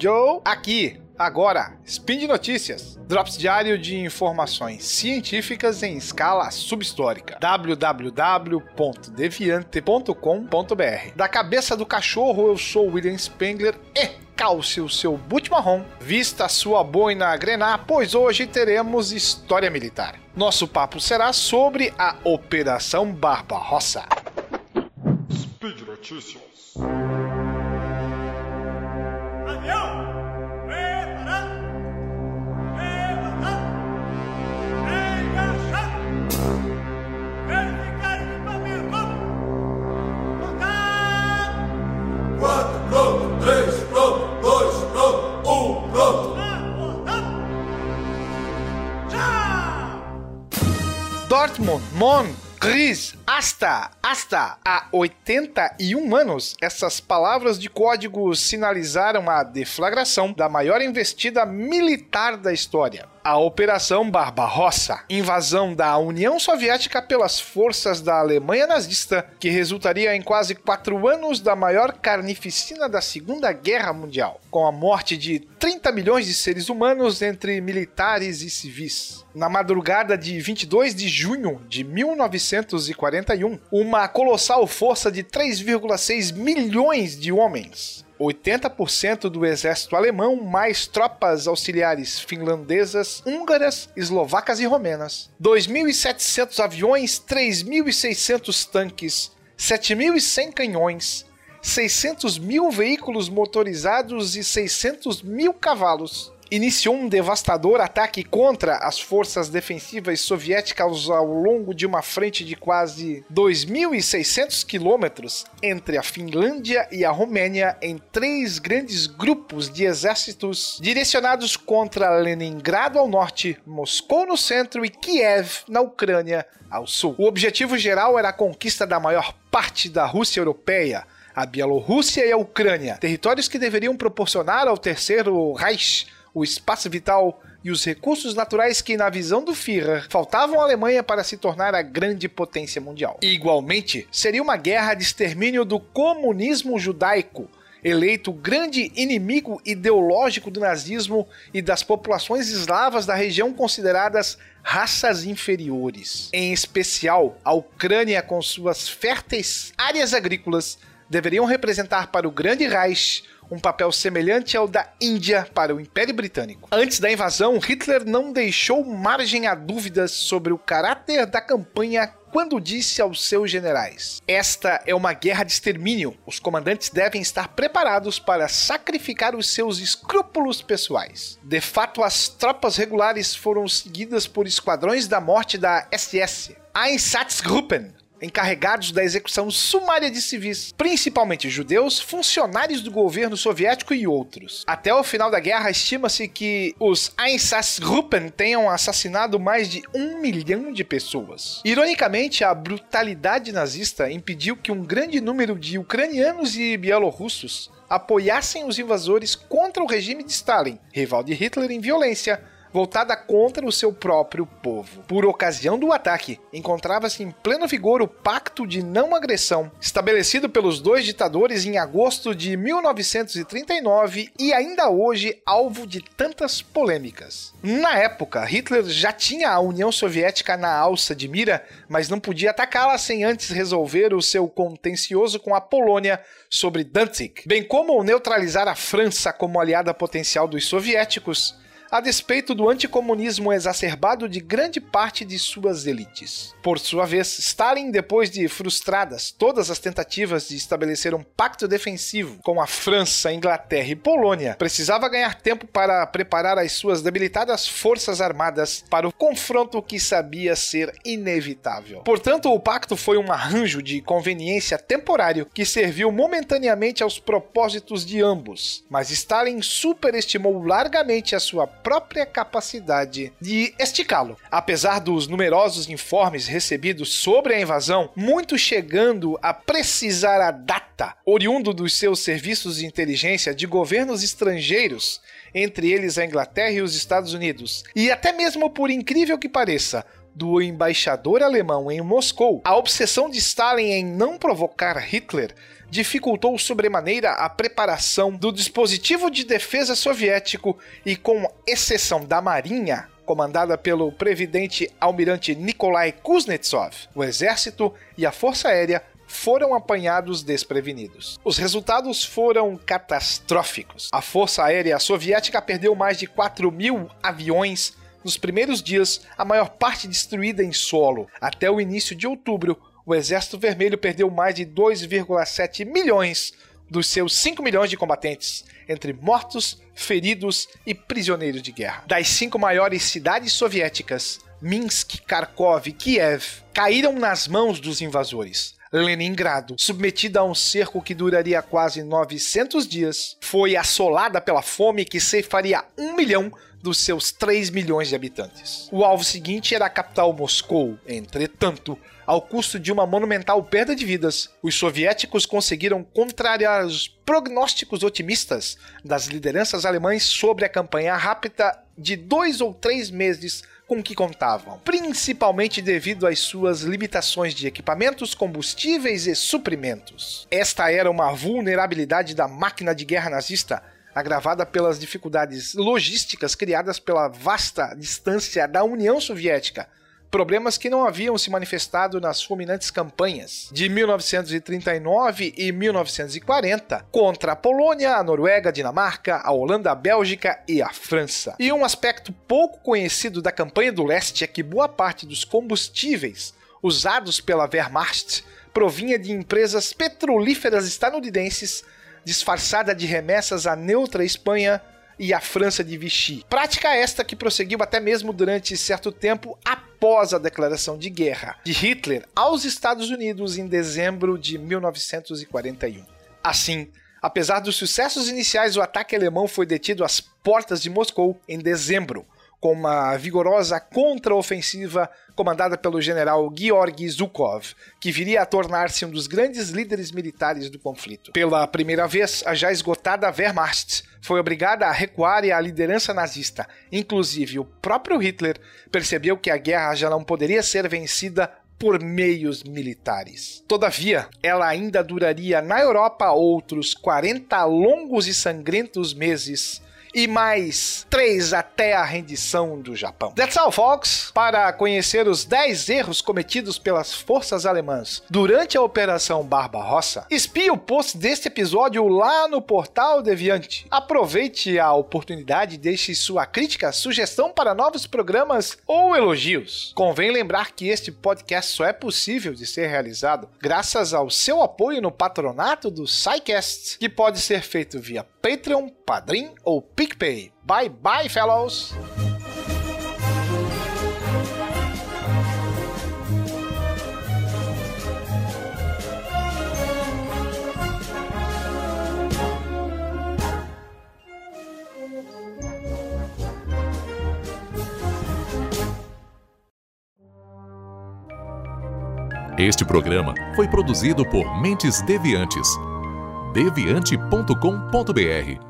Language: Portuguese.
Joe, aqui, agora, Spin de Notícias, drops diário de informações científicas em escala subhistórica. www.deviante.com.br. Da cabeça do cachorro, eu sou William Spengler e calce o seu boot marrom, vista sua boina grenar, pois hoje teremos história militar. Nosso papo será sobre a Operação Barbarossa. Speed Notícias. Dortmund, Mon, Gris, Asta, Asta. Há 81 anos, essas palavras de código sinalizaram a deflagração da maior investida militar da história. A Operação Barbarossa, invasão da União Soviética pelas forças da Alemanha nazista, que resultaria em quase quatro anos da maior carnificina da Segunda Guerra Mundial, com a morte de 30 milhões de seres humanos entre militares e civis. Na madrugada de 22 de junho de 1941, uma colossal força de 3,6 milhões de homens 80% do exército alemão, mais tropas auxiliares finlandesas, húngaras, eslovacas e romenas. 2.700 aviões, 3.600 tanques, 7.100 canhões, 600 mil veículos motorizados e 600 mil cavalos. Iniciou um devastador ataque contra as forças defensivas soviéticas ao longo de uma frente de quase 2.600 quilômetros entre a Finlândia e a Romênia em três grandes grupos de exércitos direcionados contra Leningrado ao norte, Moscou no centro e Kiev na Ucrânia ao sul. O objetivo geral era a conquista da maior parte da Rússia europeia, a Bielorrússia e a Ucrânia, territórios que deveriam proporcionar ao Terceiro Reich o espaço vital e os recursos naturais que, na visão do Führer, faltavam à Alemanha para se tornar a grande potência mundial. Igualmente, seria uma guerra de extermínio do comunismo judaico, eleito grande inimigo ideológico do nazismo e das populações eslavas da região consideradas raças inferiores. Em especial, a Ucrânia, com suas férteis áreas agrícolas, deveriam representar para o Grande Reich um papel semelhante ao da Índia para o Império Britânico. Antes da invasão, Hitler não deixou margem a dúvidas sobre o caráter da campanha quando disse aos seus generais: Esta é uma guerra de extermínio. Os comandantes devem estar preparados para sacrificar os seus escrúpulos pessoais. De fato, as tropas regulares foram seguidas por esquadrões da morte da SS. Einsatzgruppen, encarregados da execução sumária de civis, principalmente judeus, funcionários do governo soviético e outros. Até o final da guerra, estima-se que os Einsatzgruppen tenham assassinado mais de um milhão de pessoas. Ironicamente, a brutalidade nazista impediu que um grande número de ucranianos e bielorrussos apoiassem os invasores contra o regime de Stalin, rival de Hitler em violência, voltada contra o seu próprio povo. Por ocasião do ataque, encontrava-se em pleno vigor o Pacto de Não Agressão, estabelecido pelos dois ditadores em agosto de 1939 e ainda hoje alvo de tantas polêmicas. Na época, Hitler já tinha a União Soviética na alça de mira, mas não podia atacá-la sem antes resolver o seu contencioso com a Polônia sobre Danzig, bem como neutralizar a França como aliada potencial dos soviéticos a despeito do anticomunismo exacerbado de grande parte de suas elites. Por sua vez, Stalin, depois de frustradas todas as tentativas de estabelecer um pacto defensivo com a França, Inglaterra e Polônia, precisava ganhar tempo para preparar as suas debilitadas forças armadas para o confronto que sabia ser inevitável. Portanto, o pacto foi um arranjo de conveniência temporário que serviu momentaneamente aos propósitos de ambos, mas Stalin superestimou largamente a sua própria capacidade de esticá-lo. Apesar dos numerosos informes recebidos sobre a invasão, muitos chegando a precisar a data, oriundo dos seus serviços de inteligência de governos estrangeiros, entre eles a Inglaterra e os Estados Unidos. E até mesmo por incrível que pareça, do embaixador alemão em Moscou, a obsessão de Stalin em não provocar Hitler dificultou sobremaneira a preparação do dispositivo de defesa soviético e, com exceção da Marinha, comandada pelo previdente almirante Nikolai Kuznetsov, o exército e a força aérea foram apanhados desprevenidos. Os resultados foram catastróficos. A Força Aérea Soviética perdeu mais de 4 mil aviões nos primeiros dias, a maior parte destruída em solo. Até o início de outubro, o Exército Vermelho perdeu mais de 2,7 milhões dos seus 5 milhões de combatentes, entre mortos, feridos e prisioneiros de guerra. Das cinco maiores cidades soviéticas, Minsk, Kharkov e Kiev, caíram nas mãos dos invasores. Leningrado, submetida a um cerco que duraria quase 900 dias, foi assolada pela fome que ceifaria um milhão dos seus 3 milhões de habitantes. O alvo seguinte era a capital Moscou. Entretanto, ao custo de uma monumental perda de vidas, os soviéticos conseguiram contrariar os prognósticos otimistas das lideranças alemães sobre a campanha rápida de dois ou três meses com que contavam, principalmente devido às suas limitações de equipamentos, combustíveis e suprimentos. Esta era uma vulnerabilidade da máquina de guerra nazista, agravada pelas dificuldades logísticas criadas pela vasta distância da União Soviética problemas que não haviam se manifestado nas fulminantes campanhas de 1939 e 1940 contra a Polônia, a Noruega, a Dinamarca, a Holanda, a Bélgica e a França. E um aspecto pouco conhecido da campanha do leste é que boa parte dos combustíveis usados pela Wehrmacht provinha de empresas petrolíferas estadunidenses disfarçada de remessas à neutra Espanha e a França de Vichy. Prática esta que prosseguiu até mesmo durante certo tempo após a declaração de guerra de Hitler aos Estados Unidos em dezembro de 1941. Assim, apesar dos sucessos iniciais, o ataque alemão foi detido às portas de Moscou em dezembro, com uma vigorosa contraofensiva comandada pelo general Georgy Zhukov, que viria a tornar-se um dos grandes líderes militares do conflito. Pela primeira vez, a já esgotada Wehrmacht foi obrigada a recuar e a liderança nazista, inclusive o próprio Hitler, percebeu que a guerra já não poderia ser vencida por meios militares. Todavia, ela ainda duraria na Europa outros 40 longos e sangrentos meses e mais três até a rendição do Japão. That's all, folks! Para conhecer os 10 erros cometidos pelas forças alemãs durante a Operação Barbarossa, espie o post deste episódio lá no portal Deviante. Aproveite a oportunidade e deixe sua crítica, sugestão para novos programas ou elogios. Convém lembrar que este podcast só é possível de ser realizado graças ao seu apoio no patronato do SciCast, que pode ser feito via Patreon, Padrim ou PicPay. Bye bye, fellows! Este programa foi produzido por Mentes Deviantes. deviante.com.br